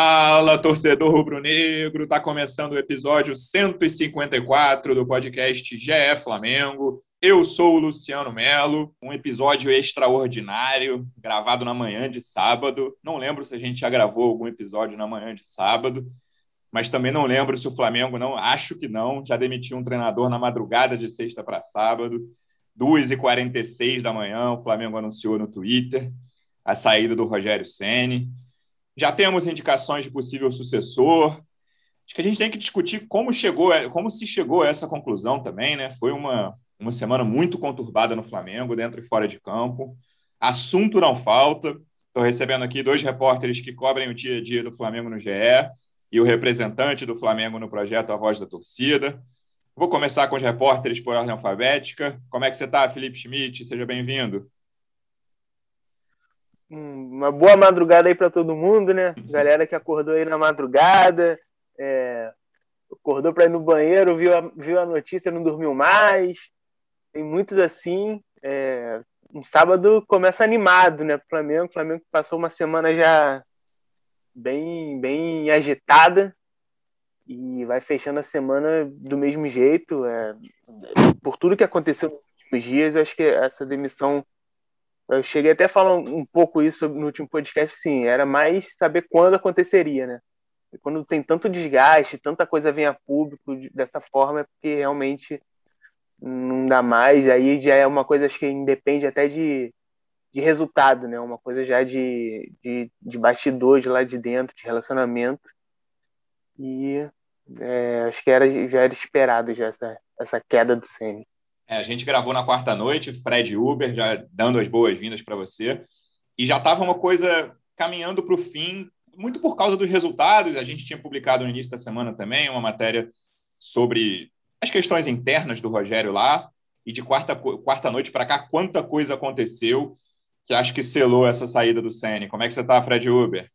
Fala, torcedor rubro-negro! Está começando o episódio 154 do podcast GE Flamengo. Eu sou o Luciano Melo. Um episódio extraordinário, gravado na manhã de sábado. Não lembro se a gente já gravou algum episódio na manhã de sábado, mas também não lembro se o Flamengo não, acho que não, já demitiu um treinador na madrugada de sexta para sábado. 2h46 da manhã, o Flamengo anunciou no Twitter a saída do Rogério Ceni. Já temos indicações de possível sucessor. Acho que a gente tem que discutir como chegou, como se chegou a essa conclusão também, né? Foi uma, uma semana muito conturbada no Flamengo, dentro e fora de campo. Assunto não falta. Estou recebendo aqui dois repórteres que cobrem o dia a dia do Flamengo no GE e o representante do Flamengo no projeto A Voz da Torcida. Vou começar com os repórteres por ordem alfabética. Como é que você está, Felipe Schmidt? Seja bem-vindo uma boa madrugada aí para todo mundo, né? Galera que acordou aí na madrugada, é, acordou para ir no banheiro, viu a, viu a notícia, não dormiu mais. Tem muitos assim. É, um sábado começa animado, né? Flamengo, o Flamengo passou uma semana já bem, bem agitada e vai fechando a semana do mesmo jeito. É, por tudo que aconteceu nos últimos dias, eu acho que essa demissão eu cheguei até a falar um, pouco isso no último podcast, sim, era mais saber quando aconteceria, né? E quando tem tanto desgaste, tanta coisa vem a público dessa forma, é porque realmente não dá mais, aí já é uma coisa acho que independe até de, de resultado, né? Uma coisa já de, de, de bastidores lá de dentro, de relacionamento. E é, acho que era, já era esperado já essa, essa queda do Sene. É, a gente gravou na quarta noite, Fred Uber, já dando as boas-vindas para você. E já estava uma coisa caminhando para o fim, muito por causa dos resultados. A gente tinha publicado no início da semana também uma matéria sobre as questões internas do Rogério lá. E de quarta, quarta noite para cá, quanta coisa aconteceu que acho que selou essa saída do Sene. Como é que você está, Fred Uber?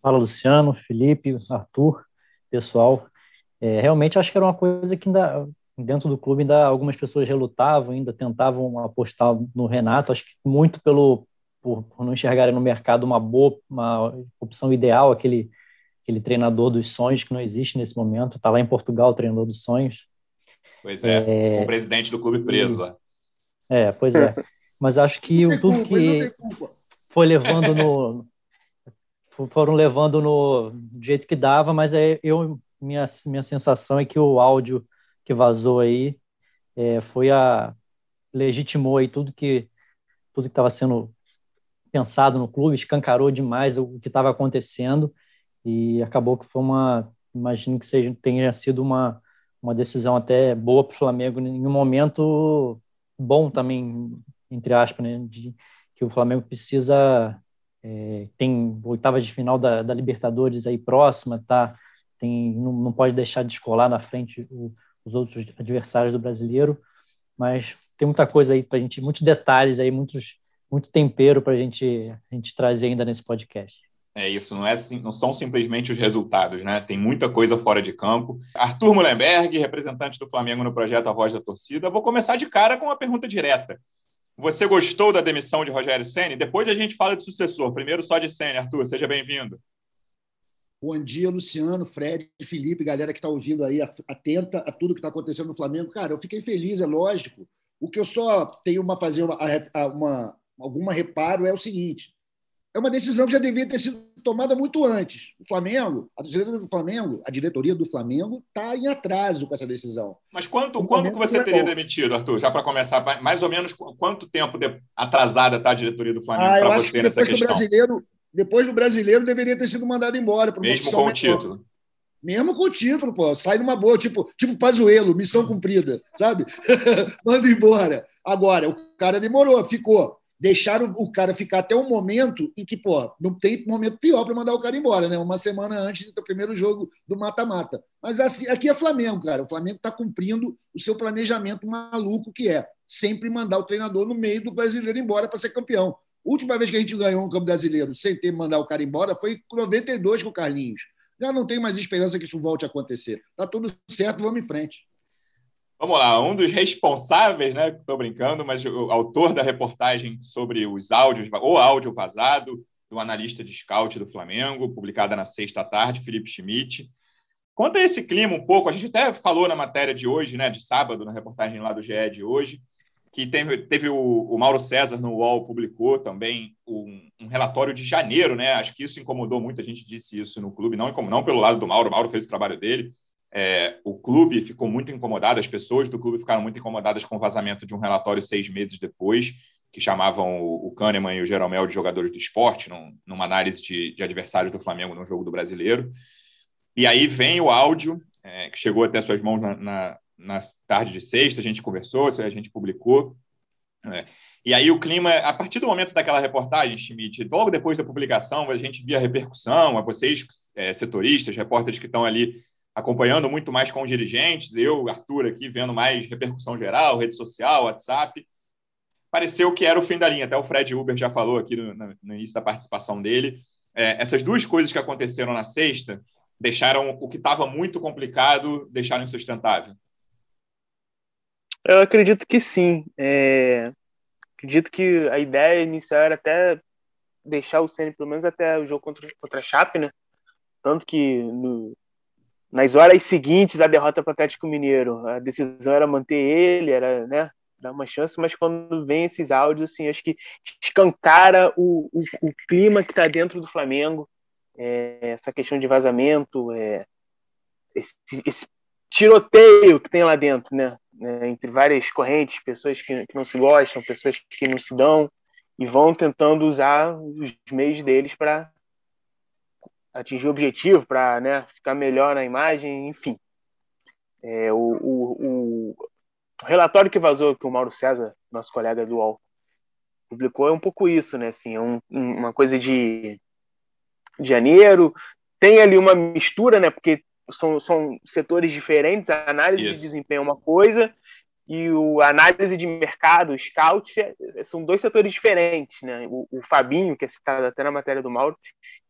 Fala, Luciano, Felipe, Arthur, pessoal. É, realmente acho que era uma coisa que ainda dentro do clube ainda algumas pessoas relutavam, ainda tentavam apostar no Renato, acho que muito pelo por, por não enxergarem no mercado uma boa, uma opção ideal, aquele aquele treinador dos sonhos que não existe nesse momento, está lá em Portugal, o treinador dos sonhos. Pois é, é... o presidente do clube preso lá. É, pois é. Mas acho que o tudo culpa, que foi levando no foram levando no jeito que dava, mas é, eu minha minha sensação é que o áudio que vazou aí é, foi a legitimou aí tudo que tudo que estava sendo pensado no clube, escancarou demais o que estava acontecendo e acabou que foi uma, imagino que seja tenha sido uma uma decisão até boa para o Flamengo em um momento bom também entre aspas, né, de que o Flamengo precisa é, tem oitavas de final da, da Libertadores aí próxima, tá? Tem não, não pode deixar de escolar na frente o, os outros adversários do brasileiro, mas tem muita coisa aí para a gente, muitos detalhes aí, muitos, muito tempero para gente, a gente trazer ainda nesse podcast. É isso, não, é, não são simplesmente os resultados, né? Tem muita coisa fora de campo. Arthur Mullenberg, representante do Flamengo no projeto A Voz da Torcida. Vou começar de cara com uma pergunta direta. Você gostou da demissão de Rogério Ceni? Depois a gente fala de sucessor. Primeiro só de Ceni, Arthur. Seja bem-vindo. Bom dia, Luciano, Fred, Felipe, galera que está ouvindo aí, atenta a tudo que está acontecendo no Flamengo. Cara, eu fiquei feliz, é lógico. O que eu só tenho uma fazer uma, uma, alguma reparo é o seguinte: é uma decisão que já devia ter sido tomada muito antes. O Flamengo, a diretoria do Flamengo, a diretoria do Flamengo está em atraso com essa decisão. Mas quanto, quando que você teria demitido, Arthur? Já para começar, mais ou menos quanto tempo atrasada está a diretoria do Flamengo ah, para você nessa questão? Brasileiro, depois do brasileiro, deveria ter sido mandado embora. Mesmo com o título. Mesmo com o título, pô. Sai numa boa, tipo, tipo Pazuelo, missão cumprida, sabe? Manda embora. Agora, o cara demorou, ficou. Deixaram o cara ficar até o momento em que, pô, não tem momento pior para mandar o cara embora, né? Uma semana antes do primeiro jogo do mata-mata. Mas assim, aqui é Flamengo, cara. O Flamengo está cumprindo o seu planejamento maluco que é sempre mandar o treinador no meio do brasileiro embora para ser campeão. Última vez que a gente ganhou um campo brasileiro sem ter mandar o cara embora foi em 92 com o Carlinhos. Já não tem mais esperança que isso volte a acontecer. Tá tudo certo, vamos em frente. Vamos lá, um dos responsáveis, né? Estou brincando, mas o autor da reportagem sobre os áudios, ou áudio vazado do analista de scout do Flamengo, publicada na sexta tarde, Felipe Schmidt. Conta esse clima um pouco. A gente até falou na matéria de hoje, né, de sábado, na reportagem lá do GE de hoje, que teve, teve o, o, Mauro César no UOL publicou também um, um, relatório de janeiro, né? Acho que isso incomodou muito, a gente disse isso no clube, não, não pelo lado do Mauro, o Mauro fez o trabalho dele. É, o clube ficou muito incomodado, as pessoas do clube ficaram muito incomodadas com o vazamento de um relatório seis meses depois, que chamavam o, o Kahneman e o Jeromel de jogadores do esporte, num, numa análise de, de adversários do Flamengo no jogo do brasileiro. E aí vem o áudio, é, que chegou até suas mãos na, na na tarde de sexta, a gente conversou, a gente publicou. Né? E aí o clima, a partir do momento daquela reportagem, Schmidt, logo depois da publicação, a gente via a repercussão, a vocês, é, setoristas, repórteres que estão ali acompanhando muito mais com os dirigentes, eu, Arthur, aqui vendo mais repercussão geral, rede social, WhatsApp. Pareceu que era o fim da linha, até o Fred Uber já falou aqui no, no início da participação dele. É, essas duas coisas que aconteceram na sexta deixaram o que estava muito complicado, deixaram insustentável. Eu acredito que sim. É... Acredito que a ideia inicial era até deixar o Ceni pelo menos até o jogo contra, contra a Chape, né? Tanto que no... nas horas seguintes da derrota para o Atlético Mineiro, a decisão era manter ele, era, né? Dar uma chance, mas quando vem esses áudios, assim, acho que escancara o, o, o clima que está dentro do Flamengo, é, essa questão de vazamento, é, esse, esse tiroteio que tem lá dentro, né? Né, entre várias correntes, pessoas que, que não se gostam, pessoas que não se dão, e vão tentando usar os meios deles para atingir o objetivo, para né, ficar melhor na imagem, enfim. É, o, o, o, relatório que vazou, que o Mauro César, nosso colega do UOL, publicou, é um pouco isso, né? Assim, é um, uma coisa de, de janeiro, tem ali uma mistura, né? Porque são, são setores diferentes. A análise Isso. de desempenho é uma coisa e o a análise de mercado, o scout, é, são dois setores diferentes, né? O, o, Fabinho, que é citado até na matéria do Mauro,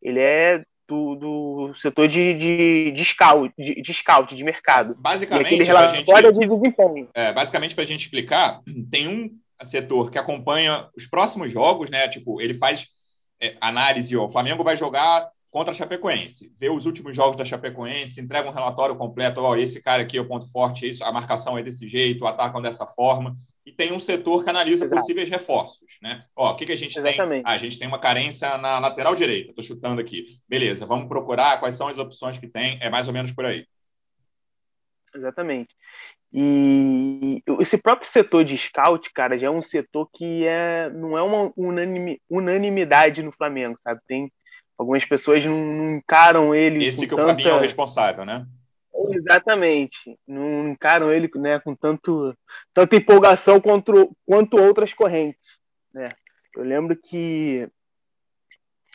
ele é do, do setor de, de, de, scout, de, de scout, de mercado. Basicamente, relatório gente, de desempenho. É, basicamente, para a gente explicar, tem um setor que acompanha os próximos jogos, né? Tipo, ele faz é, análise, ó, o Flamengo vai jogar contra a Chapecoense. Vê os últimos jogos da Chapecoense, entrega um relatório completo, ó, esse cara aqui é o ponto forte, isso, a marcação é desse jeito, atacam dessa forma. E tem um setor que analisa Exato. possíveis reforços, né? Ó, o que, que a gente Exatamente. tem? Ah, a gente tem uma carência na lateral direita, estou chutando aqui. Beleza, vamos procurar quais são as opções que tem, é mais ou menos por aí. Exatamente. E esse próprio setor de scout, cara, já é um setor que é, não é uma unanimidade no Flamengo, sabe? Tem Algumas pessoas não, não encaram ele. Esse que tanta... o Fabinho é o responsável, né? Exatamente. Não encaram ele né, com tanto, tanta empolgação quanto, quanto outras correntes. Né? Eu lembro que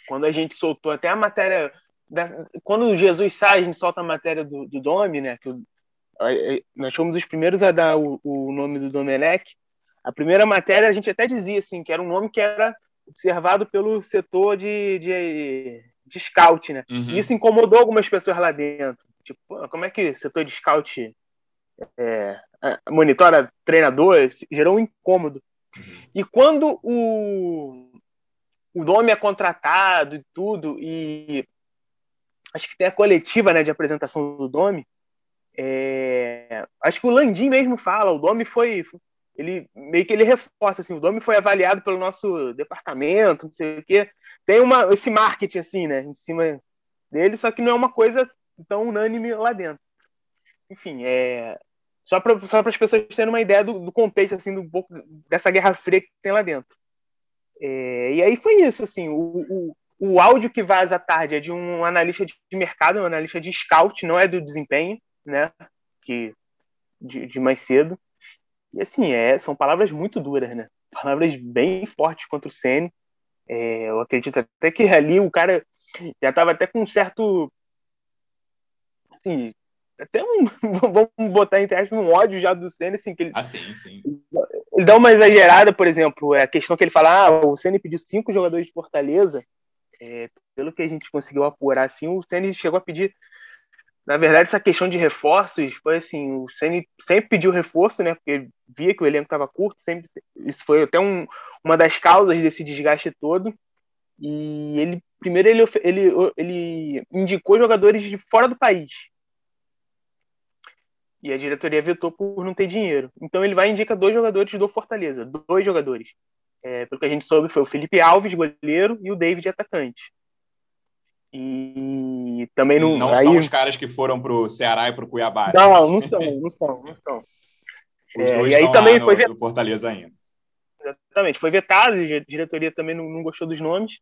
quando a gente soltou até a matéria. Da, quando o Jesus sai, a gente solta a matéria do, do Domi, né? Que nós fomos os primeiros a dar o, o nome do Domenech. A primeira matéria a gente até dizia assim, que era um nome que era observado pelo setor de, de, de scout, né? Uhum. isso incomodou algumas pessoas lá dentro. Tipo, como é que setor de scout é, é monitora treinador? Gerou um incômodo. Uhum. E quando o, o nome é contratado e tudo, e acho que tem a coletiva né, de apresentação do Domi, é, acho que o Landim mesmo fala, o Domi foi, ele meio que ele reforça assim, o Domi foi avaliado pelo nosso departamento, não sei o quê. Tem uma esse marketing assim, né, em cima dele, só que não é uma coisa tão unânime lá dentro. Enfim, é só para só as pessoas terem uma ideia do, do, contexto assim do dessa guerra fria que tem lá dentro. É, e aí foi isso assim, o, o, o áudio que vaza à tarde é de um analista de mercado, um analista de scout, não é do desempenho, né? Que de, de mais cedo. E assim, é, são palavras muito duras, né? Palavras bem fortes contra o Ceni. É, eu acredito até que ali o cara já estava até com um certo. Assim, até um. vamos botar entre aspas, um ódio já do Ceni, assim, que ele. Ah, sim, sim. Ele dá uma exagerada, por exemplo, é a questão que ele fala: ah, o Ceni pediu cinco jogadores de Fortaleza. É, pelo que a gente conseguiu apurar, assim, o Ceni chegou a pedir na verdade, essa questão de reforços foi assim: o Ceni sempre pediu reforço, né? Porque via que o elenco estava curto, sempre isso foi até um, uma das causas desse desgaste todo. E ele primeiro ele, ele, ele indicou jogadores de fora do país. E a diretoria vetou por não ter dinheiro. Então ele vai e indica dois jogadores do Fortaleza, dois jogadores. É, pelo que a gente soube, foi o Felipe Alves, goleiro, e o David, atacante. E também não. Não aí... são os caras que foram pro Ceará e pro Cuiabá. Né? Não, não são, não são, não são. É, e aí também foi no, Fortaleza ainda. Exatamente, foi vetado, a diretoria também não, não gostou dos nomes.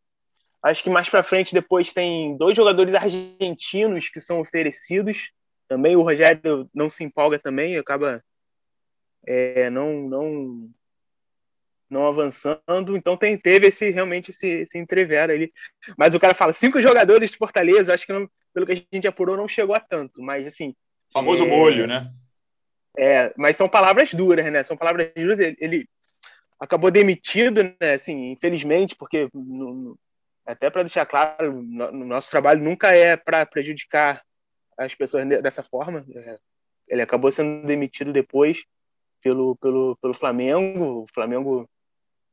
Acho que mais para frente depois tem dois jogadores argentinos que são oferecidos. Também o Rogério não se empolga também, acaba é, não não não avançando. Então tem, teve esse realmente esse, esse entrever ali. Mas o cara fala cinco jogadores de Fortaleza, acho que não, pelo que a gente apurou não chegou a tanto, mas assim. O famoso é, molho, né? É, mas são palavras duras, né? São palavras duras. Ele, ele acabou demitido, né? Assim, infelizmente, porque no, no, até para deixar claro, no, no, nosso trabalho nunca é para prejudicar as pessoas dessa forma. É, ele acabou sendo demitido depois pelo, pelo, pelo Flamengo. O Flamengo,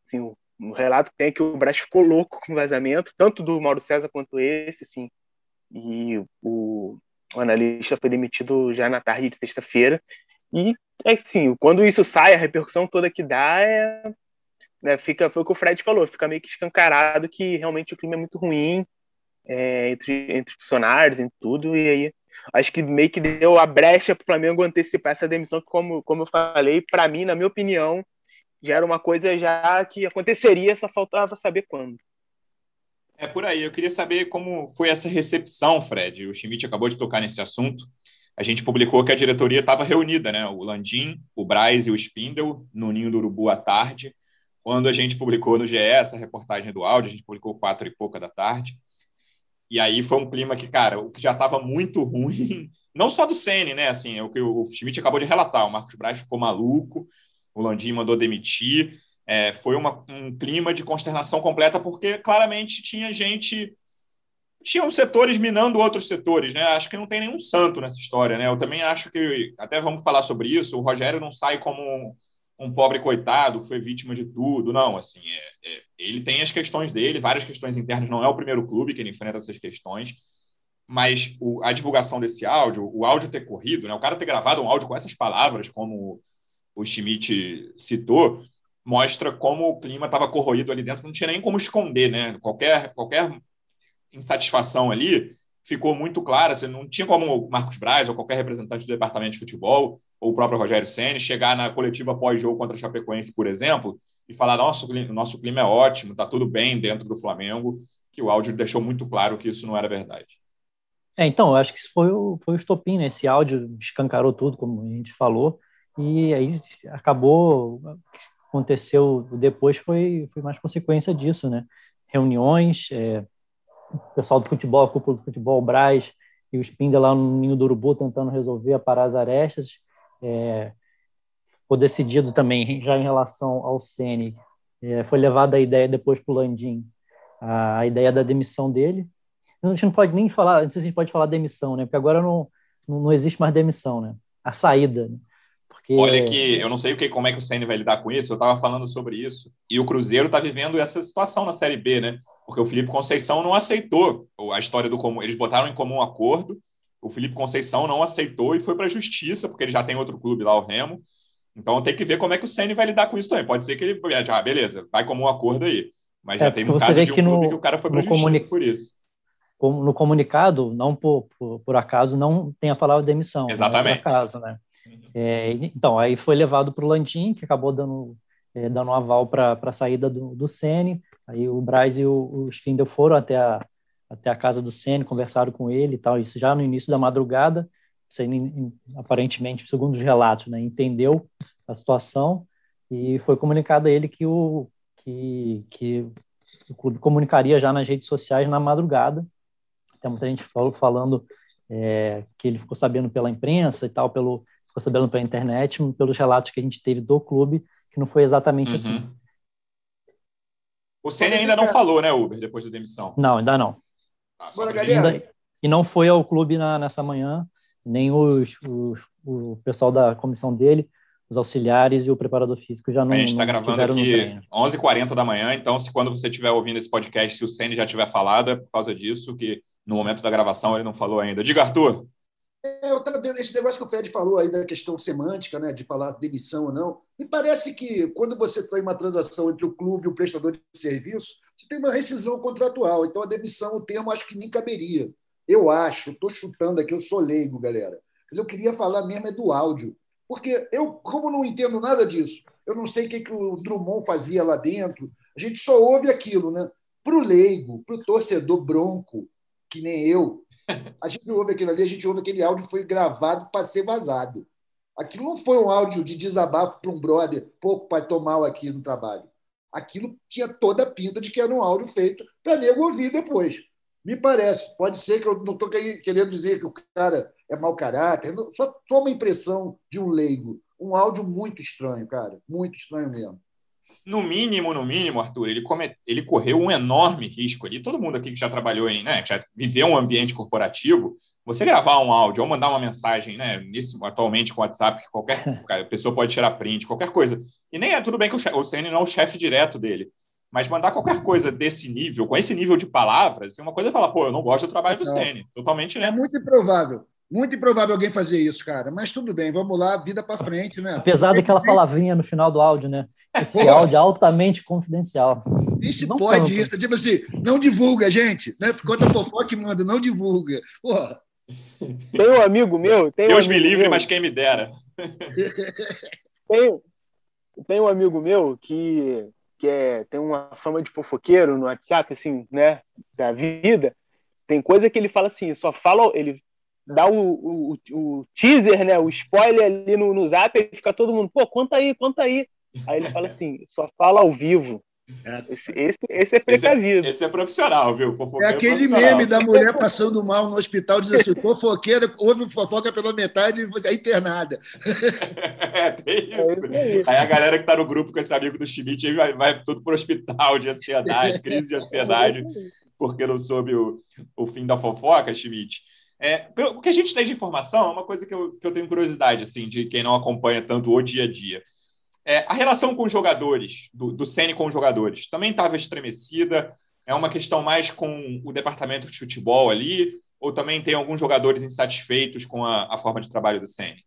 assim, o, o relato tem é que o Brás ficou louco com o vazamento, tanto do Mauro César quanto esse, assim. E o, o analista foi demitido já na tarde de sexta-feira. E, assim, quando isso sai, a repercussão toda que dá é. Né, fica, foi o que o Fred falou, fica meio que escancarado que realmente o clima é muito ruim é, entre, entre funcionários, em tudo, e aí acho que meio que deu a brecha para o Flamengo antecipar essa demissão, como, como eu falei, para mim, na minha opinião, já era uma coisa já que aconteceria, só faltava saber quando. É por aí. Eu queria saber como foi essa recepção, Fred. O Schmidt acabou de tocar nesse assunto a gente publicou que a diretoria estava reunida, né? O Landim, o Braz e o Spindle no Ninho do Urubu à tarde. Quando a gente publicou no GE essa reportagem do áudio, a gente publicou quatro e pouca da tarde. E aí foi um clima que, cara, o que já estava muito ruim, não só do Sene, né? Assim, é o que o Schmidt acabou de relatar. O Marcos Braz ficou maluco, o Landim mandou demitir. É, foi uma, um clima de consternação completa, porque claramente tinha gente tinham setores minando outros setores, né? Acho que não tem nenhum santo nessa história, né? Eu também acho que, até vamos falar sobre isso, o Rogério não sai como um, um pobre coitado que foi vítima de tudo, não, assim, é, é, ele tem as questões dele, várias questões internas, não é o primeiro clube que ele enfrenta essas questões, mas o, a divulgação desse áudio, o áudio ter corrido, né? O cara ter gravado um áudio com essas palavras, como o Schmidt citou, mostra como o clima estava corroído ali dentro, não tinha nem como esconder, né? Qualquer, qualquer insatisfação ali ficou muito clara. Você não tinha como o Marcos Braz ou qualquer representante do departamento de futebol ou o próprio Rogério Senna chegar na coletiva pós-jogo contra a Chapecoense, por exemplo, e falar: nosso, nosso clima é ótimo, está tudo bem dentro do Flamengo, que o áudio deixou muito claro que isso não era verdade. É, então, eu acho que isso foi o, foi o estopim, né? Esse áudio escancarou tudo, como a gente falou, e aí acabou. Aconteceu depois foi, foi mais consequência disso, né? Reuniões, é, o pessoal do futebol, a cúpula do futebol, o Braz e o Spinda lá no Ninho do Urubu tentando resolver, parar as arestas. É, foi decidido também, já em relação ao Ceni, é, foi levada a ideia depois para o Landim, a, a, ideia da demissão dele. A gente não pode nem falar, não sei se a gente pode falar demissão, né? Porque agora não, não, não existe mais demissão, né? A saída. Né? Porque... Olha que eu não sei o que, como é que o Ceni vai lidar com isso, eu estava falando sobre isso. E o Cruzeiro está vivendo essa situação na Série B, né? porque o Felipe Conceição não aceitou a história do comum. Eles botaram em comum acordo, o Felipe Conceição não aceitou e foi para a justiça, porque ele já tem outro clube lá, o Remo. Então tem que ver como é que o Ceni vai lidar com isso também. Pode ser que ele. Ah, beleza, vai como um acordo aí. Mas já é, tem um caso de um clube que o cara foi para a justiça comuni... por isso. No comunicado, não por, por, por, acaso, não tem a palavra demissão. Né? Exatamente. Né? Por acaso, né? É, então, aí foi levado para o Landim, que acabou dando, é, dando um aval para a saída do, do Sene. Aí o Braz e o, o Spindle foram até a, até a casa do Senna, conversaram com ele e tal, isso já no início da madrugada, Senna, aparentemente, segundo os relatos, né, entendeu a situação e foi comunicado a ele que o, que, que o clube comunicaria já nas redes sociais na madrugada. Tem muita gente falando é, que ele ficou sabendo pela imprensa e tal, pelo, ficou sabendo pela internet, pelos relatos que a gente teve do clube, que não foi exatamente uhum. assim. O Senna ainda não falou, né, Uber, depois da demissão? Não, ainda não. Ah, Bora, galera. E não foi ao clube na, nessa manhã, nem os, os, o pessoal da comissão dele. os auxiliares e o preparador físico já não. A gente está gravando aqui 11h40 da manhã, então se quando você estiver ouvindo esse podcast, se o Ceni já tiver falado, é por causa disso que no momento da gravação ele não falou ainda. Diga, Arthur. É, eu estava vendo esse negócio que o Fred falou aí da questão semântica, né, de falar demissão ou não. Me parece que quando você tem uma transação entre o clube e o prestador de serviço, você tem uma rescisão contratual. Então a demissão, o termo, acho que nem caberia. Eu acho, estou chutando aqui, eu sou leigo, galera. Eu queria falar mesmo é do áudio. Porque eu, como não entendo nada disso, eu não sei o que, que o Drummond fazia lá dentro, a gente só ouve aquilo, né? Para o leigo, para o torcedor bronco, que nem eu, a gente ouve aquilo ali, a gente ouve aquele áudio foi gravado para ser vazado. Aquilo não foi um áudio de desabafo para um brother, pouco para tomar aqui no trabalho. Aquilo tinha toda a pinta de que era um áudio feito para nego ouvir depois. Me parece. Pode ser que eu não estou querendo dizer que o cara é mau caráter, só, só uma impressão de um leigo. Um áudio muito estranho, cara. Muito estranho mesmo no mínimo, no mínimo, Arthur, ele, come... ele correu um enorme risco ali. Todo mundo aqui que já trabalhou em, né, já viveu um ambiente corporativo, você gravar um áudio ou mandar uma mensagem, né, nesse, atualmente com o WhatsApp, que qualquer pessoa pode tirar print, qualquer coisa. E nem é tudo bem que o, chefe, o CN não é o chefe direto dele, mas mandar qualquer coisa desse nível, com esse nível de palavras, é uma coisa é falar, pô, eu não gosto do trabalho do não. CN. Totalmente, né? É muito improvável. Muito improvável alguém fazer isso, cara. Mas tudo bem, vamos lá, vida para frente, né? Apesar daquela palavrinha no final do áudio, né? Esse áudio é altamente confidencial. Se não pode tanto. isso. Tipo assim, não divulga, gente. Né? Conta a fofoca e manda, não divulga. Porra. Tem um amigo meu. Tem Deus um me livre, meu. mas quem me dera. Tem, tem um amigo meu que, que é, tem uma fama de fofoqueiro no WhatsApp, assim, né? Da vida. Tem coisa que ele fala assim, só fala, ele dá o, o, o teaser, né? O spoiler ali no, no zap e fica todo mundo, pô, conta aí, conta aí. Aí ele fala assim: só fala ao vivo. É. Esse, esse, esse é precavido. Esse é, esse é profissional, viu? Fofoqueiro é aquele meme da mulher passando mal no hospital, diz assim: fofoqueira, houve fofoca pela metade e você é internada. É, tem isso. É aí. aí. a galera que tá no grupo com esse amigo do Schmidt aí vai, vai tudo pro hospital de ansiedade, crise de ansiedade, porque não soube o, o fim da fofoca, Schmidt. É, o que a gente tem de informação é uma coisa que eu, que eu tenho curiosidade, assim, de quem não acompanha tanto o dia a dia. É, a relação com os jogadores, do, do Ceni com os jogadores, também estava estremecida. É uma questão mais com o departamento de futebol ali, ou também tem alguns jogadores insatisfeitos com a, a forma de trabalho do Ceni?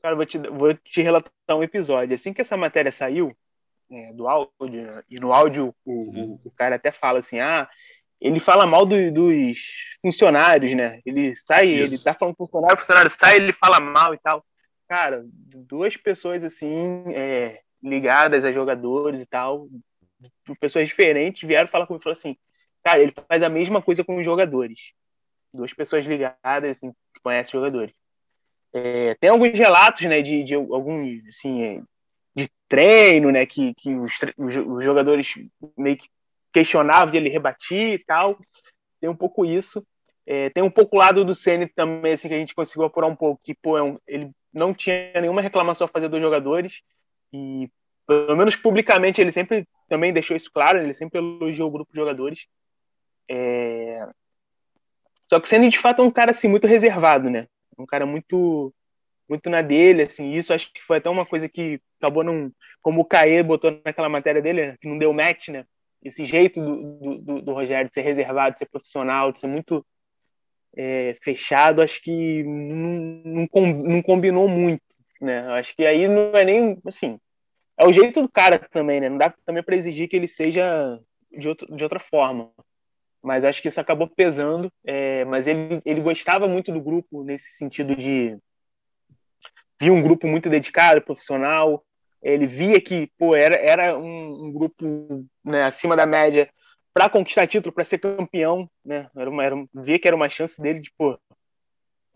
Cara, vou te, vou te relatar um episódio. Assim que essa matéria saiu, é, do áudio, e no áudio o, uhum. o, cara até fala assim: ah, ele fala mal do, dos funcionários, né? Ele sai, Isso. ele tá falando funcionário, funcionário sai, ele fala mal e tal cara, duas pessoas assim, é, ligadas a jogadores e tal, pessoas diferentes, vieram falar comigo e falaram assim, cara, ele faz a mesma coisa com os jogadores. Duas pessoas ligadas, assim, que conhecem jogadores. É, tem alguns relatos, né, de, de alguns, assim, é, de treino, né, que, que os, os jogadores meio que questionavam e ele rebatia e tal. Tem um pouco isso. É, tem um pouco o lado do Ceni também, assim, que a gente conseguiu apurar um pouco, que, pô, é um, ele não tinha nenhuma reclamação a fazer dos jogadores e pelo menos publicamente ele sempre também deixou isso claro, ele sempre elogiou o grupo de jogadores. É... Só que sendo de fato um cara assim muito reservado, né? Um cara muito muito na dele, assim. Isso acho que foi até uma coisa que acabou não, como o Caê botou naquela matéria dele, né? que não deu match, né? Esse jeito do, do, do Rogério de ser reservado, de ser profissional, de ser muito é, fechado, acho que não, não, combinou muito, né? Acho que aí não é nem, assim, é o jeito do cara também, né? Não dá também para exigir que ele seja de, outro, de outra forma. Mas acho que isso acabou pesando. É, mas ele, ele gostava muito do grupo nesse sentido de via um grupo muito dedicado, profissional. Ele via que pô, era, era um, um grupo né, acima da média para conquistar título, para ser campeão, né? Era uma, era, via que era uma chance dele de pô,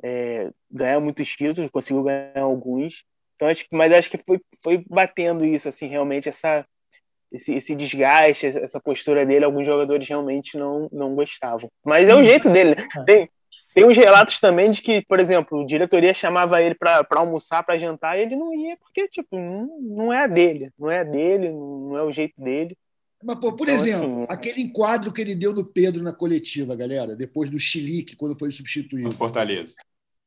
é, ganhar muitos títulos, conseguiu ganhar alguns. Então acho que, mas acho que foi, foi batendo isso assim, realmente essa esse, esse desgaste, essa postura dele, alguns jogadores realmente não não gostavam. Mas é o jeito dele. Né? É. Tem tem uns relatos também de que, por exemplo, a diretoria chamava ele para almoçar, para jantar, e ele não ia, porque, tipo, não, não é a dele, não é a dele, não é o jeito dele. Mas, pô, por então, exemplo, assim, aquele enquadro que ele deu no Pedro na coletiva, galera, depois do Chilique, quando foi substituído. No Fortaleza.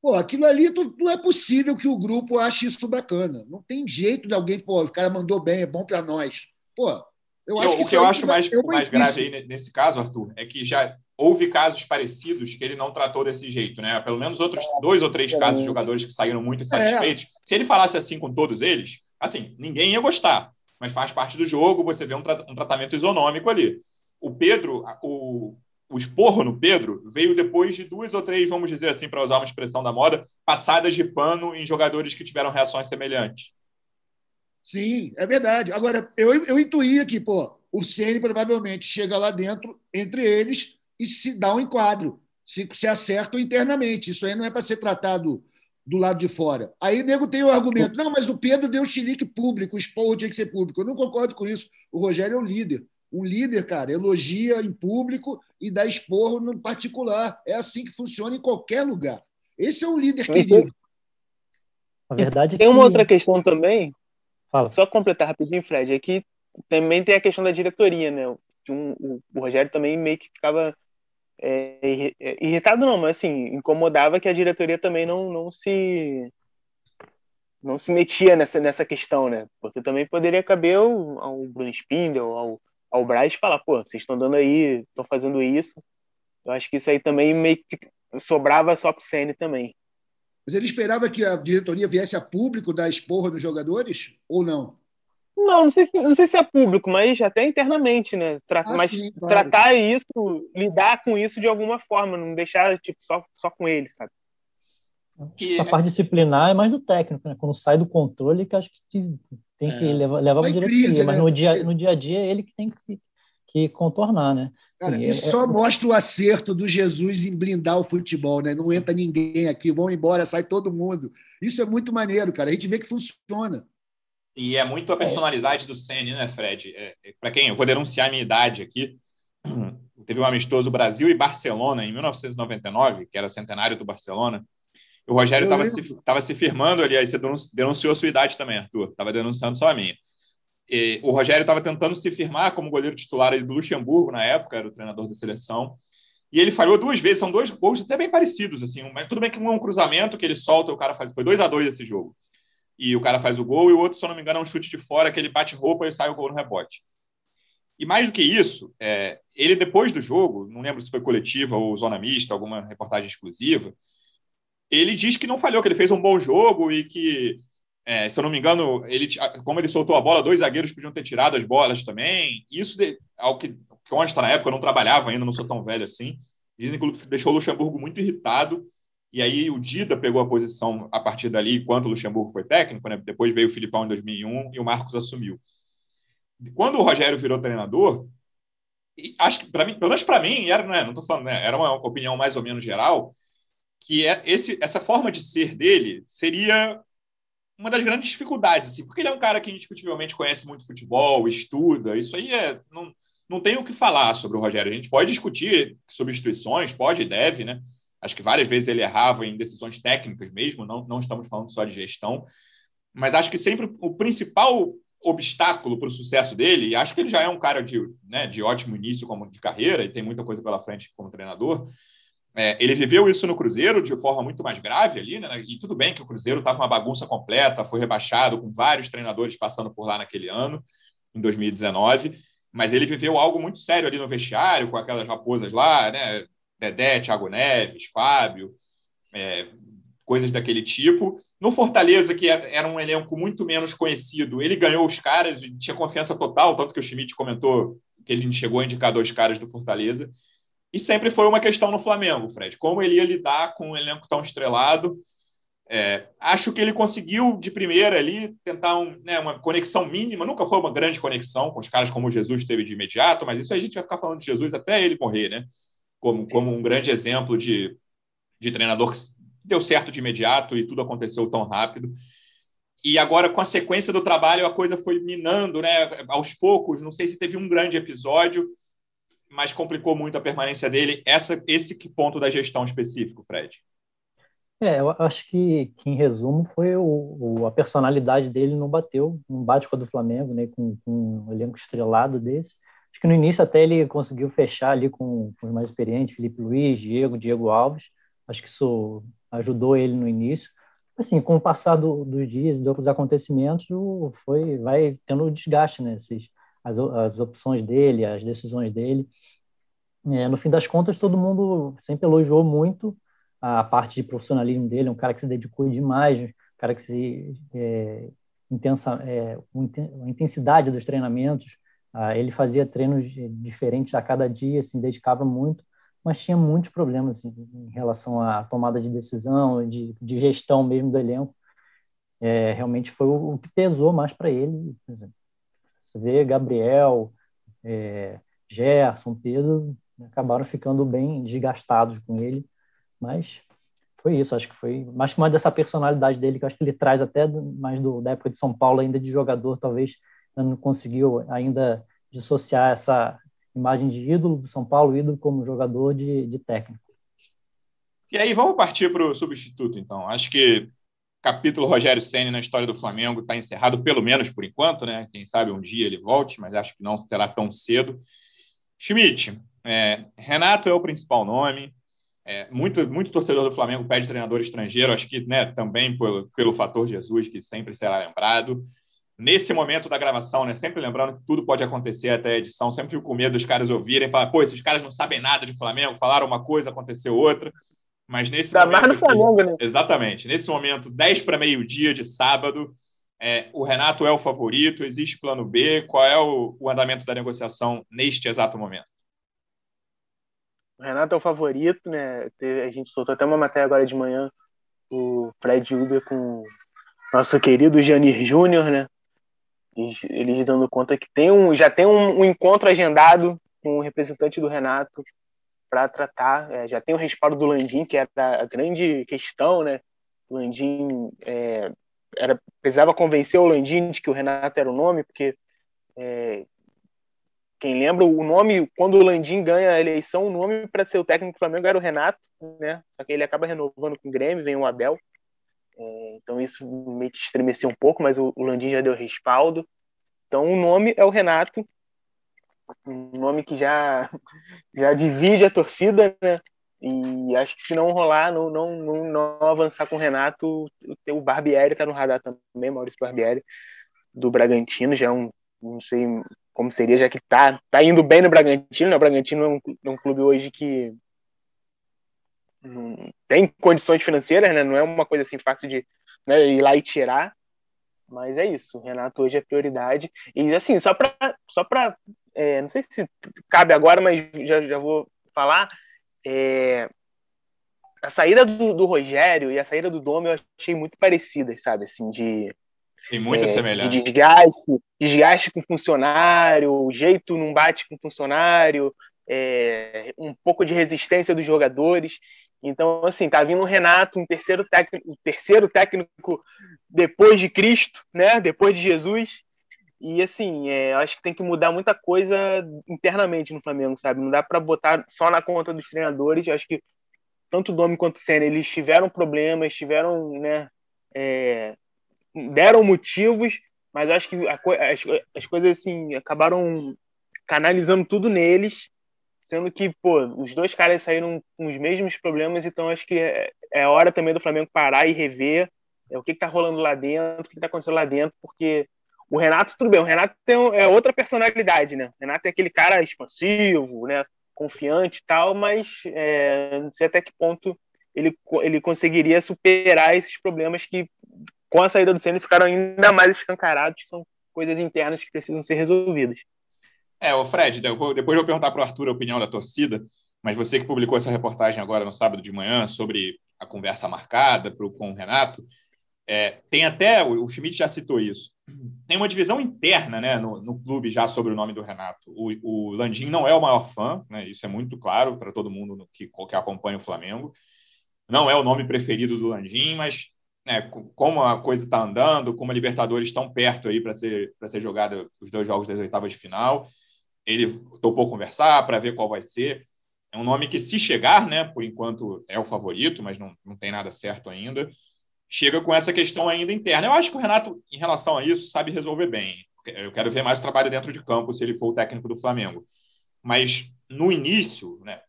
Pô, aquilo ali não é possível que o grupo ache isso bacana. Não tem jeito de alguém, pô, o cara mandou bem, é bom para nós. Pô, eu acho eu, que o que eu acho mais, mais grave aí nesse caso, Arthur, é que já houve casos parecidos que ele não tratou desse jeito, né? Pelo menos outros dois ou três casos de jogadores que saíram muito insatisfeitos. É. Se ele falasse assim com todos eles, assim, ninguém ia gostar, mas faz parte do jogo, você vê um, tra um tratamento isonômico ali. O Pedro, o, o esporro no Pedro veio depois de duas ou três, vamos dizer assim, para usar uma expressão da moda, passadas de pano em jogadores que tiveram reações semelhantes. Sim, é verdade. Agora, eu, eu intuía que, pô, o Ceni provavelmente chega lá dentro, entre eles, e se dá um enquadro, se, se acertam internamente. Isso aí não é para ser tratado do lado de fora. Aí o nego tem o argumento, não, mas o Pedro deu chilique público, o esporro tinha que ser público. Eu não concordo com isso. O Rogério é um líder. Um líder, cara, elogia em público e dá esporro no particular. É assim que funciona em qualquer lugar. Esse é um líder querido. A verdade é tem uma outra questão também. Fala. Só completar rapidinho, Fred, é que também tem a questão da diretoria, né? Um, o Rogério também meio que ficava é, irritado não, mas assim, incomodava que a diretoria também não, não se não se metia nessa, nessa questão, né? Porque também poderia caber ao, ao Bruno Spindel, ao, ao Braz falar, pô, vocês estão dando aí, estão fazendo isso. Eu acho que isso aí também meio que sobrava só pro CN também. Mas ele esperava que a diretoria viesse a público dar esporra nos jogadores ou não? Não, não sei, se, não sei se é público, mas até internamente, né? Tra ah, mas sim, claro. tratar isso, lidar com isso de alguma forma, não deixar tipo, só, só com eles, sabe? Essa parte disciplinar é mais do técnico, né? Quando sai do controle, que acho que tem que é. levar, levar para diretoria, crise, mas né? no, dia, no dia a dia é ele que tem que, que contornar, né? Cara, Sim, isso é, só é... mostra o acerto do Jesus em blindar o futebol, né? Não entra ninguém aqui, vão embora, sai todo mundo. Isso é muito maneiro, cara. A gente vê que funciona. E é muito a personalidade do Ceni, né, Fred? É, é, Para quem eu vou denunciar a minha idade aqui, teve um amistoso Brasil e Barcelona em 1999, que era centenário do Barcelona. O Rogério estava se, tava se firmando ali, aí você denunciou a sua idade também, Arthur. Estava denunciando só a minha. E o Rogério estava tentando se firmar como goleiro titular do Luxemburgo na época, era o treinador da seleção. E ele falhou duas vezes, são dois gols até bem parecidos. assim. Tudo bem que um é um cruzamento que ele solta, o cara faz. Foi 2 a 2 esse jogo e o cara faz o gol, e o outro, se eu não me engano, é um chute de fora que ele bate roupa e sai o gol no rebote. E mais do que isso, é, ele depois do jogo, não lembro se foi coletiva ou zona mista, alguma reportagem exclusiva, ele diz que não falhou, que ele fez um bom jogo e que, é, se eu não me engano, ele, como ele soltou a bola, dois zagueiros podiam ter tirado as bolas também. Isso, de, ao que consta na época, eu não trabalhava ainda, não sou tão velho assim. Dizem que deixou o Luxemburgo muito irritado e aí o Dida pegou a posição a partir dali, enquanto o Luxemburgo foi técnico, né? depois veio o Filipão em 2001 e o Marcos assumiu. Quando o Rogério virou treinador, acho que para mim, pelo menos para mim, era, né, não estou falando, né, era uma opinião mais ou menos geral, que é esse, essa forma de ser dele seria uma das grandes dificuldades, assim, porque ele é um cara que indiscutivelmente conhece muito futebol, estuda, isso aí é não, não tem o que falar sobre o Rogério. A gente pode discutir substituições, pode e deve, né? Acho que várias vezes ele errava em decisões técnicas mesmo, não, não estamos falando só de gestão. Mas acho que sempre o principal obstáculo para o sucesso dele, e acho que ele já é um cara de, né, de ótimo início como de carreira e tem muita coisa pela frente como treinador. É, ele viveu isso no Cruzeiro de forma muito mais grave ali, né? E tudo bem que o Cruzeiro estava uma bagunça completa, foi rebaixado com vários treinadores passando por lá naquele ano, em 2019. Mas ele viveu algo muito sério ali no vestiário, com aquelas raposas lá, né? Dedé, Thiago Neves, Fábio, é, coisas daquele tipo. No Fortaleza, que era um elenco muito menos conhecido, ele ganhou os caras tinha confiança total, tanto que o Schmidt comentou que ele chegou a indicar dois caras do Fortaleza. E sempre foi uma questão no Flamengo, Fred, como ele ia lidar com um elenco tão estrelado. É, acho que ele conseguiu de primeira ali tentar um, né, uma conexão mínima. Nunca foi uma grande conexão com os caras como Jesus teve de imediato, mas isso a gente vai ficar falando de Jesus até ele morrer, né? Como, como um grande exemplo de, de treinador que deu certo de imediato e tudo aconteceu tão rápido. E agora, com a sequência do trabalho, a coisa foi minando, né? Aos poucos, não sei se teve um grande episódio, mas complicou muito a permanência dele. Essa, esse ponto da gestão específico, Fred. É, eu acho que, que em resumo, foi o, o, a personalidade dele não bateu, não bate com a do Flamengo, né? Com, com um elenco estrelado desse. Acho que no início até ele conseguiu fechar ali com, com os mais experientes, Felipe Luiz, Diego, Diego Alves. Acho que isso ajudou ele no início. Assim, com o passar do, dos dias, dos acontecimentos, foi vai tendo desgaste, né? Esses, as, as opções dele, as decisões dele. É, no fim das contas, todo mundo sempre elogiou muito a parte de profissionalismo dele, um cara que se dedicou demais, um cara que se é, intensa, é, a intensidade dos treinamentos, ah, ele fazia treinos diferentes a cada dia, se dedicava muito, mas tinha muitos problemas assim, em relação à tomada de decisão, de, de gestão mesmo do elenco. É, realmente foi o, o, que pesou mais para ele. Você vê Gabriel, é, Gerson, Pedro, acabaram ficando bem desgastados com ele, mas foi isso, acho que foi mais que mais dessa personalidade dele, que acho que ele traz até mais do, da época de São Paulo, ainda de jogador, talvez não conseguiu ainda dissociar essa imagem de ídolo do São Paulo, ídolo como jogador de, de técnico. E aí, vamos partir para o substituto, então. Acho que capítulo Rogério Senna na história do Flamengo está encerrado, pelo menos por enquanto, né? Quem sabe um dia ele volte, mas acho que não será tão cedo. Schmidt, é, Renato é o principal nome, é, muito, muito torcedor do Flamengo pede treinador estrangeiro, acho que né, também pelo, pelo fator Jesus, que sempre será lembrado. Nesse momento da gravação, né, sempre lembrando que tudo pode acontecer até a edição, sempre fico com medo dos caras ouvirem e falar, pô, esses caras não sabem nada de Flamengo, falaram uma coisa, aconteceu outra. Mas nesse Dá momento. Mais no Flamengo, né? Exatamente. Nesse momento, 10 para meio-dia de sábado, é, o Renato é o favorito, existe plano B. Qual é o, o andamento da negociação neste exato momento? O Renato é o favorito, né? A gente soltou até uma matéria agora de manhã, o Fred Uber com nosso querido Janir Júnior, né? Eles dando conta que tem um, já tem um, um encontro agendado com o representante do Renato para tratar. É, já tem o respaldo do Landim, que era a grande questão, né? O Landim é, era, precisava convencer o Landim de que o Renato era o nome, porque é, quem lembra o nome, quando o Landim ganha a eleição, o nome para ser o técnico do Flamengo era o Renato, né? Só que ele acaba renovando com o Grêmio, vem o Abel. É, então isso que estremeceu um pouco, mas o, o Landim já deu respaldo. Então o nome é o Renato, um nome que já, já divide a torcida, né? E acho que se não rolar, não, não, não, não avançar com o Renato, o, o Barbieri está no radar também, Maurício Barbieri, do Bragantino, já é um, não sei como seria, já que tá, tá indo bem no Bragantino, né? O Bragantino é um, é um clube hoje que não tem condições financeiras, né? Não é uma coisa assim fácil de né, ir lá e tirar. Mas é isso, o Renato hoje é prioridade. E assim, só para só pra, é, não sei se cabe agora, mas já, já vou falar. É, a saída do, do, Rogério e a saída do Dome eu achei muito parecidas, sabe? Assim, de, tem muita é, semelhança. De desgaste, desgaste com funcionário, o jeito não bate com funcionário, é, um pouco de resistência dos jogadores. Então, assim, tá vindo o Renato, um terceiro técnico, terceiro técnico depois de Cristo, né? Depois de Jesus. E assim, é, acho que tem que mudar muita coisa internamente no Flamengo, sabe? Não dá para botar só na conta dos treinadores. Acho que tanto o Domi quanto o Senna, eles tiveram problemas, tiveram, né? É, deram motivos, mas acho que a, as, as coisas assim acabaram canalizando tudo neles, sendo que pô, os dois caras saíram com os mesmos problemas, então acho que é, é hora também do Flamengo parar e rever é, o que está rolando lá dentro, o que está acontecendo lá dentro, porque o Renato, tudo bem, o Renato tem, é outra personalidade, né? O Renato é aquele cara expansivo, né? Confiante e tal, mas é, não sei até que ponto ele, ele conseguiria superar esses problemas que com a saída do Senna ficaram ainda mais escancarados, que são coisas internas que precisam ser resolvidas. É, o Fred, eu vou, depois eu vou perguntar para o Arthur a opinião da torcida, mas você que publicou essa reportagem agora no sábado de manhã sobre a conversa marcada pro, com o Renato, é, tem até, o, o Schmidt já citou isso, tem uma divisão interna né, no, no, clube já sobre o nome do Renato. O, o Landim não é o maior fã, né, isso é muito claro para todo mundo que, que acompanha o Flamengo. Não é o nome preferido do Landim, mas né, como a coisa está andando, como a Libertadores estão perto aí para ser, ser jogada os dois jogos das oitavas de final. Ele topou conversar para ver qual vai ser. É um nome que, se chegar, né, por enquanto é o favorito, mas não, não tem nada certo ainda, chega com essa questão ainda interna. Eu acho que o Renato, em relação a isso, sabe resolver bem. Eu quero ver mais o trabalho dentro de campo se ele for o técnico do Flamengo. Mas no início, né,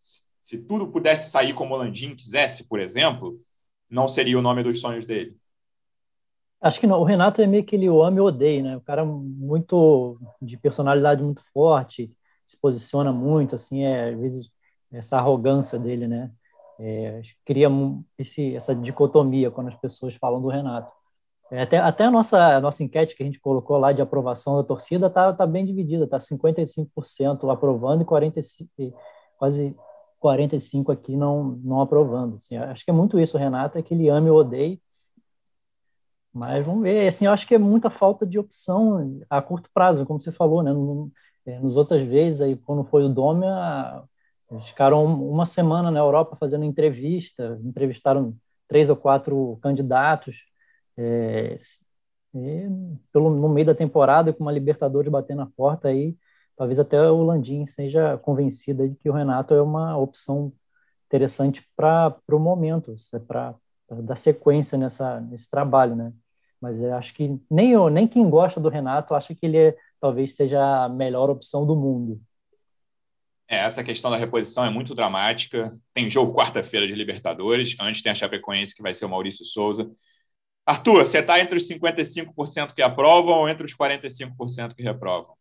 se tudo pudesse sair como o Landim quisesse, por exemplo, não seria o nome dos sonhos dele? Acho que não. O Renato é meio que ele o ama e odeia, né? O cara muito de personalidade muito forte, se posiciona muito, assim, é, às vezes essa arrogância dele, né? É, cria esse, essa dicotomia quando as pessoas falam do Renato. É, até, até a nossa, a nossa enquete que a gente colocou lá de aprovação da torcida tá, tá bem dividida, tá 55% aprovando e 45, quase 45 aqui não, não aprovando. Assim, acho que é muito isso, o Renato, é que ele ama e odeia. Mas vamos ver, assim, eu acho que é muita falta de opção a curto prazo, como você falou, né? É, nos outras vezes, aí, quando foi o Dômia, eles ficaram uma semana na Europa fazendo entrevista, entrevistaram três ou quatro candidatos, é, pelo, no meio da temporada, com uma Libertadores batendo na porta, aí talvez até o Landim seja convencido de que o Renato é uma opção interessante para o momento, para dar sequência nessa, nesse trabalho, né? Mas eu acho que nem eu, nem quem gosta do Renato acha que ele é, talvez seja a melhor opção do mundo. É, essa questão da reposição é muito dramática. Tem jogo quarta-feira de Libertadores. Antes tem a Chapecoense, que vai ser o Maurício Souza. Arthur, você está entre os 55% que aprovam ou entre os 45% que reprovam?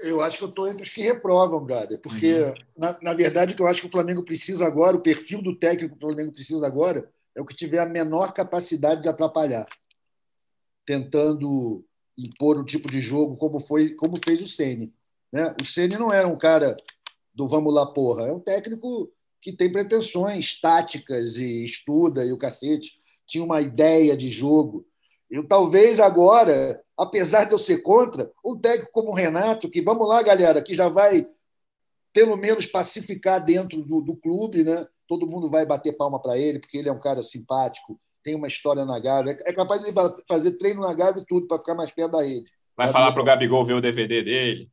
Eu acho que eu estou entre os que reprovam, brother, porque, uhum. na, na, verdade, o que eu acho que o Flamengo precisa agora, o perfil do técnico que o Flamengo precisa agora, é o que tiver a menor capacidade de atrapalhar, tentando impor um tipo de jogo como, foi, como fez o Ceni. Né? O Ceni não era um cara do vamos lá, porra. É um técnico que tem pretensões táticas e estuda e o cacete. Tinha uma ideia de jogo. Eu talvez agora, apesar de eu ser contra, um técnico como o Renato, que vamos lá, galera, que já vai pelo menos pacificar dentro do, do clube, né? Todo mundo vai bater palma para ele, porque ele é um cara simpático, tem uma história na Gávea. É capaz de fazer treino na Gávea e tudo para ficar mais perto da rede. Vai falar para o Gabigol ver o DVD dele?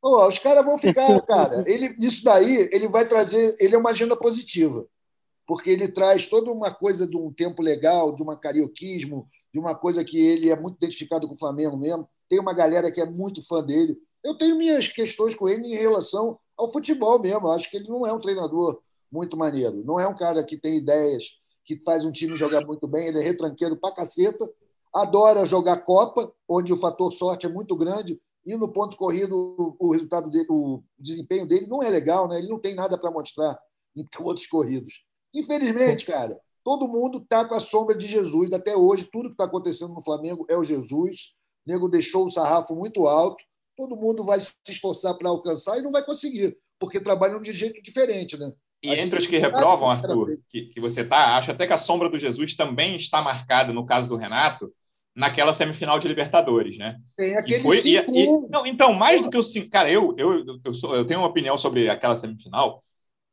Pô, os caras vão ficar, cara. Ele, nisso daí, ele vai trazer. Ele é uma agenda positiva, porque ele traz toda uma coisa de um tempo legal, de uma carioquismo, de uma coisa que ele é muito identificado com o Flamengo mesmo. Tem uma galera que é muito fã dele. Eu tenho minhas questões com ele em relação ao futebol mesmo. Eu acho que ele não é um treinador muito maneiro. Não é um cara que tem ideias, que faz um time jogar muito bem. Ele é retranqueiro pra caceta. Adora jogar Copa, onde o fator sorte é muito grande e no ponto corrido o resultado dele, o desempenho dele não é legal, né? Ele não tem nada para mostrar em outros corridos. Infelizmente, cara, todo mundo está com a sombra de Jesus até hoje. Tudo que está acontecendo no Flamengo é o Jesus. O nego deixou o sarrafo muito alto. Todo mundo vai se esforçar para alcançar e não vai conseguir, porque trabalham de jeito diferente, né? E entre os que reprovam, Arthur, que, que você tá, acho até que a sombra do Jesus também está marcada no caso do Renato, naquela semifinal de Libertadores, né? Tem aquele foi, e, e, não, Então, mais do que o cinco, cara, eu, eu, eu, sou, eu tenho uma opinião sobre aquela semifinal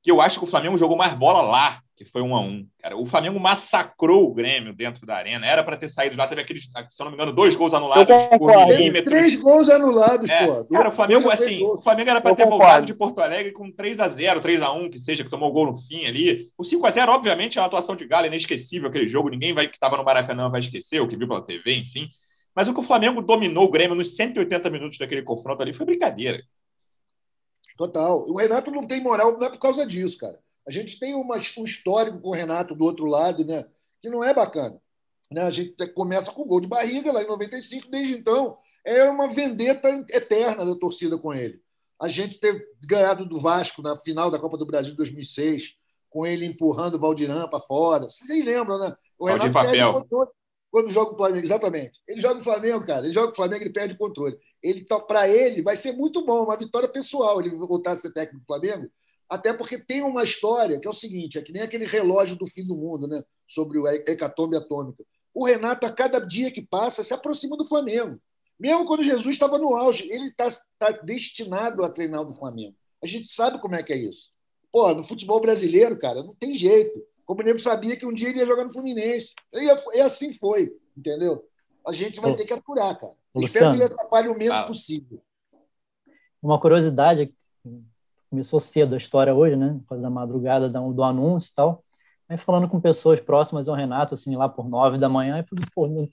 que eu acho que o Flamengo jogou mais bola lá, que foi um a um. Cara, o Flamengo massacrou o Grêmio dentro da arena. Era para ter saído lá, teve aqueles, se eu não me engano, dois gols anulados por milímetros. Três gols anulados, é, pô. Cara, o Flamengo, assim, o Flamengo era para ter concordo. voltado de Porto Alegre com 3 a 0 3 a 1 que seja, que tomou o gol no fim ali. O 5 a 0 obviamente, é uma atuação de Galo inesquecível aquele jogo. Ninguém vai que estava no Maracanã vai esquecer, o que viu pela TV, enfim. Mas o que o Flamengo dominou o Grêmio nos 180 minutos daquele confronto ali foi brincadeira. Total. O Renato não tem moral, não é por causa disso, cara. A gente tem uma, um histórico com o Renato do outro lado, né? Que não é bacana. Né? A gente começa com o gol de barriga lá em 95, desde então é uma vendeta eterna da torcida com ele. A gente ter ganhado do Vasco na final da Copa do Brasil de 2006, com ele empurrando o Valdirão para fora. Vocês lembram, né? O Renato papel quando joga o Flamengo. Exatamente. Ele joga o Flamengo, cara. Ele joga o Flamengo, ele perde o controle. Ele tá, para ele vai ser muito bom, uma vitória pessoal ele voltar a ser técnico do Flamengo, até porque tem uma história que é o seguinte, é que nem aquele relógio do fim do mundo, né, sobre o hecatombe atômica. O Renato a cada dia que passa se aproxima do Flamengo. Mesmo quando Jesus estava no auge, ele está tá destinado a treinar do Flamengo. A gente sabe como é que é isso. Pô, no futebol brasileiro, cara, não tem jeito. Como o nego sabia que um dia ele ia jogar no Fluminense. E, assim foi, entendeu? A gente vai Ô, ter que aturar, cara. Luciano, Espero que ele atrapalhe o menos ah. possível. Uma curiosidade, começou cedo a história hoje, né? Por da madrugada do anúncio e tal. Aí falando com pessoas próximas ao Renato, assim, lá por nove da manhã, e falei, pô, não,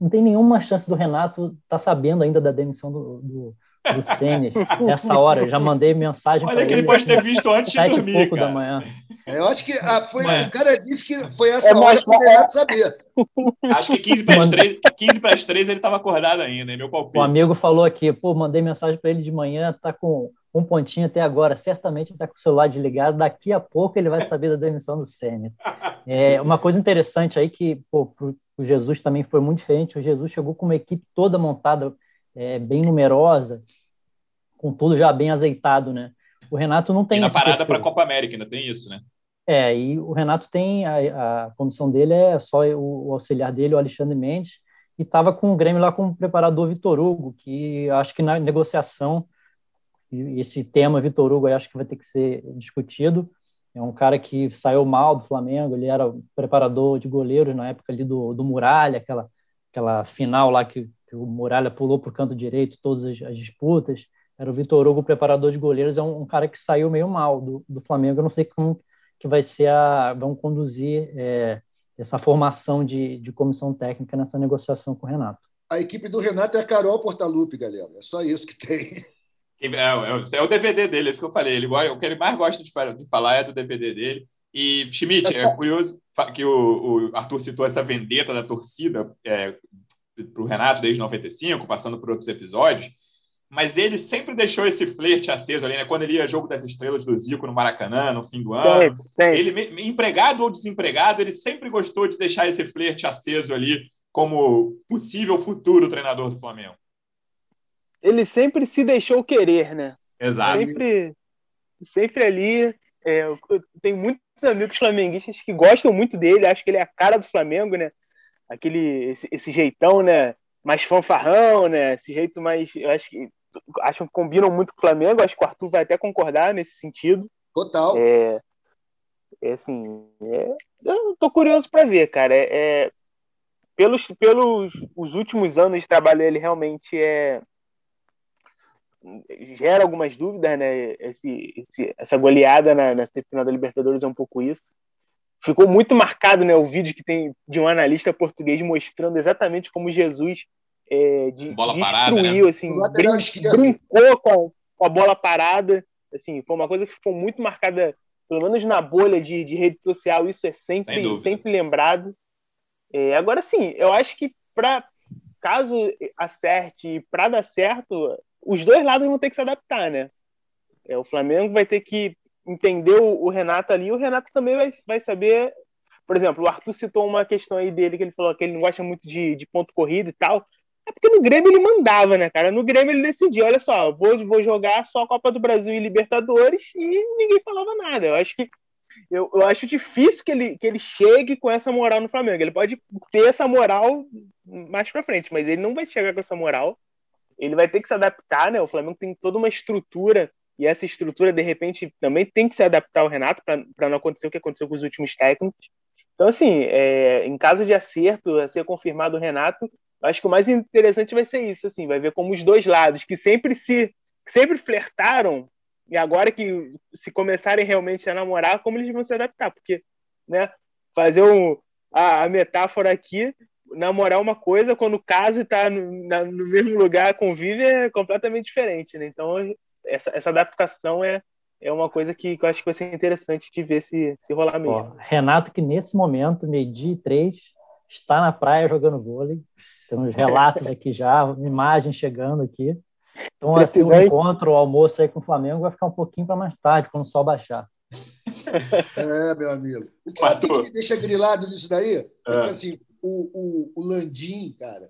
não tem nenhuma chance do Renato estar tá sabendo ainda da demissão do, do do Sene, essa hora, já mandei mensagem Olha que ele, ele pode ter visto antes de dormir, pouco cara. da manhã. É, eu acho que ah, foi, o cara disse que foi essa é hora para o Renato saber. Acho que 15 para as 3, 15 para as 3 ele estava acordado ainda, hein, meu palpite. Um amigo falou aqui, pô, mandei mensagem para ele de manhã, tá com um pontinho até agora, certamente está com o celular desligado, daqui a pouco ele vai saber da demissão do Senna. É, uma coisa interessante aí que pô, o Jesus também foi muito diferente, o Jesus chegou com uma equipe toda montada, é, bem numerosa, com tudo já bem azeitado, né? O Renato não tem. E na parada para a Copa América ainda tem isso, né? É, e o Renato tem, a, a comissão dele é só o, o auxiliar dele, o Alexandre Mendes, e estava com o Grêmio lá com o preparador Vitor Hugo, que acho que na negociação, esse tema Vitor Hugo acho que vai ter que ser discutido, é um cara que saiu mal do Flamengo, ele era preparador de goleiros na época ali do, do Muralha, aquela, aquela final lá que, que o Muralha pulou para o canto direito todas as, as disputas, era o Vitor Hugo, preparador de goleiros, é um, um, cara que saiu meio mal do, do Flamengo, eu não sei como que vai ser a vão conduzir é, essa formação de, de comissão técnica nessa negociação com o Renato. A equipe do Renato é a Carol Portalupe, galera. É só isso que tem. É, é, é o DVD dele, é isso que eu falei. Ele, o que ele mais gosta de, de falar é do DVD dele. E, Schmidt, é curioso que o, o Arthur citou essa vendeta da torcida é, para o Renato desde 95, passando por outros episódios mas ele sempre deixou esse flerte aceso ali, né? Quando ele ia jogo das estrelas do Zico no Maracanã, no fim do ano. Ele, empregado ou desempregado, ele sempre gostou de deixar esse flerte aceso ali como possível futuro treinador do Flamengo. Ele sempre se deixou querer, né? Exato. Sempre, sempre ali. É, tem muitos amigos flamenguistas que gostam muito dele, acho que ele é a cara do Flamengo, né? Aquele, esse, esse jeitão, né? mais fanfarrão, né? Esse jeito mais. Eu acho que acho que combinam muito com o Flamengo. Acho que o Arthur vai até concordar nesse sentido. Total. É, é assim. É, eu tô curioso para ver, cara. É, é, pelos, pelos os últimos anos de trabalho, ele realmente é gera algumas dúvidas, né? Esse, esse, essa goleada na, na final da Libertadores é um pouco isso. Ficou muito marcado, né? O vídeo que tem de um analista português mostrando exatamente como Jesus é, de, bola destruiu, parada, né? assim, brin brincou com a, com a, bola parada. Assim, foi uma coisa que ficou muito marcada, pelo menos na bolha de, de rede social, isso é sempre, sempre lembrado. É, agora sim, eu acho que para caso acerte para dar certo, os dois lados vão ter que se adaptar, né? É, o Flamengo vai ter que entender o, o Renato ali, o Renato também vai, vai saber. Por exemplo, o Arthur citou uma questão aí dele que ele falou que ele não gosta muito de, de ponto corrido e tal. É porque no Grêmio ele mandava, né, cara? No Grêmio ele decidia, olha só, vou, vou jogar só Copa do Brasil e Libertadores e ninguém falava nada. Eu acho que eu, eu acho difícil que ele, que ele chegue com essa moral no Flamengo. Ele pode ter essa moral mais pra frente, mas ele não vai chegar com essa moral. Ele vai ter que se adaptar, né? O Flamengo tem toda uma estrutura e essa estrutura, de repente, também tem que se adaptar ao Renato para não acontecer o que aconteceu com os últimos técnicos. Então, assim, é, em caso de acerto, a ser confirmado o Renato, acho que o mais interessante vai ser isso, assim, vai ver como os dois lados, que sempre se sempre flertaram, e agora que se começarem realmente a namorar, como eles vão se adaptar, porque, né, fazer um, a, a metáfora aqui, namorar uma coisa, quando casa e tá no, na, no mesmo lugar, convive, é completamente diferente, né? Então, essa, essa adaptação é, é uma coisa que, que, eu acho que vai ser interessante de ver se, se rolar mesmo. Ó, Renato, que nesse momento, meio-dia e três, está na praia jogando vôlei. Temos relatos aqui já, imagens chegando aqui. Então, assim, o encontro, o almoço aí com o Flamengo vai ficar um pouquinho para mais tarde, quando o sol baixar. É, meu amigo. O que sabe que me deixa grilado nisso daí? É, é que, assim, o, o, o Landim, cara,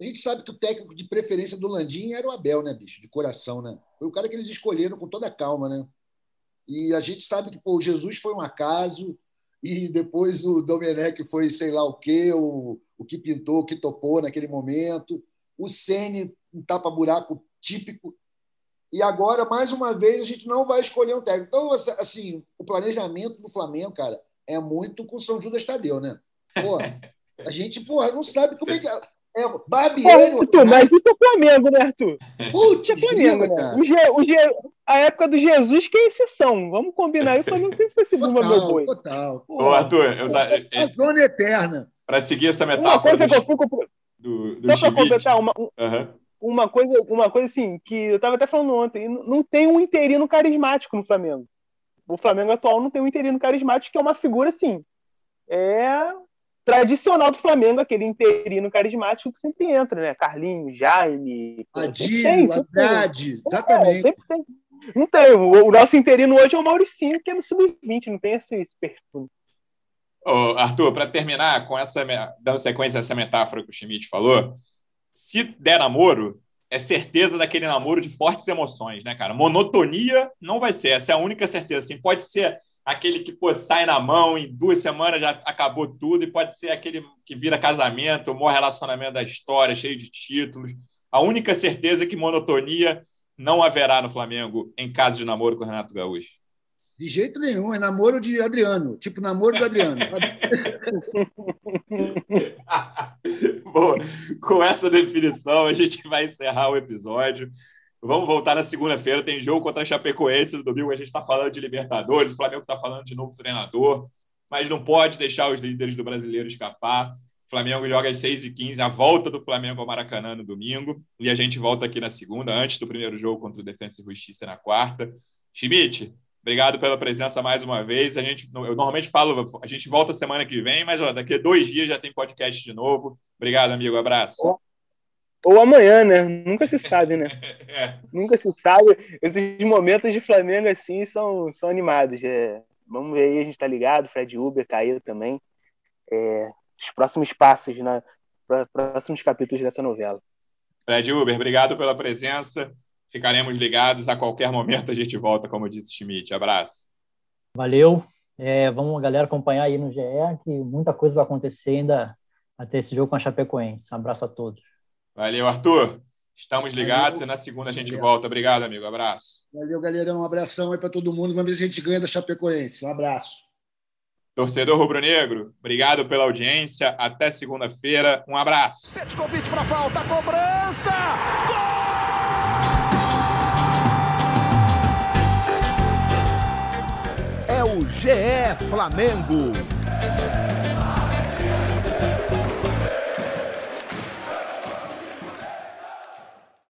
a gente sabe que o técnico de preferência do Landim era o Abel, né, bicho? De coração, né? Foi o cara que eles escolheram com toda a calma, né? E a gente sabe que pô, o Jesus foi um acaso, e depois o Domenech foi sei lá o quê, o, o que pintou, o que topou naquele momento. O Sene, um tapa-buraco típico. E agora, mais uma vez, a gente não vai escolher um técnico. Então, assim, o planejamento do Flamengo, cara, é muito com São Judas Tadeu, né? Porra, a gente, porra, não sabe como é que. É. É, Barbieri. Arthur, mas isso é Flamengo, né, Arthur? Putz, é Flamengo, né? O G, o G, a época do Jesus, que é exceção. Vamos combinar aí, o Flamengo sempre foi esse bumba meu boi. Total. Ô, Arthur, eu, é, a zona eterna. Para seguir essa metáfora. Uma coisa do, que eu fico. Do, do Só para completar, uma, uhum. uma, coisa, uma coisa assim, que eu estava até falando ontem, não tem um interino carismático no Flamengo. o Flamengo atual não tem um interino carismático, que é uma figura, assim, é tradicional do Flamengo, aquele interino carismático que sempre entra, né? Carlinhos, Jaime. Haddad, exatamente. É, sempre tem. Não tem. O, o, nosso interino hoje é o Mauricinho, que é no sub-20, não tem esse, esse perfume. Ô, Arthur, para terminar com essa, dando sequência a essa metáfora que o Schmidt falou, se der namoro, é certeza daquele namoro de fortes emoções, né, cara? Monotonia não vai ser, essa é a única certeza. Assim, pode ser aquele que pô, sai na mão, em duas semanas já acabou tudo, e pode ser aquele que vira casamento, o maior relacionamento da história, cheio de títulos. A única certeza é que monotonia não haverá no Flamengo em caso de namoro com o Renato Gaúcho. De jeito nenhum, é namoro de Adriano, tipo namoro do Adriano. Bom, com essa definição, a gente vai encerrar o episódio. Vamos voltar na segunda-feira. Tem jogo contra a Chapecoense no domingo. A gente está falando de Libertadores. O Flamengo está falando de novo treinador. Mas não pode deixar os líderes do brasileiro escapar. O Flamengo joga às 6h15, a volta do Flamengo ao Maracanã no domingo. E a gente volta aqui na segunda, antes do primeiro jogo contra o Defensa e Justiça na quarta. Schmidt, obrigado pela presença mais uma vez. A gente, eu normalmente falo, a gente volta semana que vem, mas ó, daqui a dois dias já tem podcast de novo. Obrigado, amigo. Abraço. Ou amanhã, né? Nunca se sabe, né? é. Nunca se sabe. Esses momentos de Flamengo, assim, são, são animados. É. Vamos ver aí, a gente tá ligado. Fred Uber caiu também. É, os próximos passos, na, próximos capítulos dessa novela. Fred Uber, obrigado pela presença. Ficaremos ligados. A qualquer momento a gente volta, como disse Schmidt. Abraço. Valeu. É, vamos, galera, acompanhar aí no GE, que muita coisa vai acontecer ainda até esse jogo com a Chapecoense. Um abraço a todos. Valeu, Arthur. Estamos ligados Valeu. e na segunda a gente Valeu. volta. Obrigado, amigo. Abraço. Valeu, galera. Um abração aí para todo mundo. Vamos ver se a gente ganha da Chapecoense. Um abraço. Torcedor rubro-negro, obrigado pela audiência. Até segunda-feira. Um abraço. convite para falta, cobrança! Gol! É o GE Flamengo.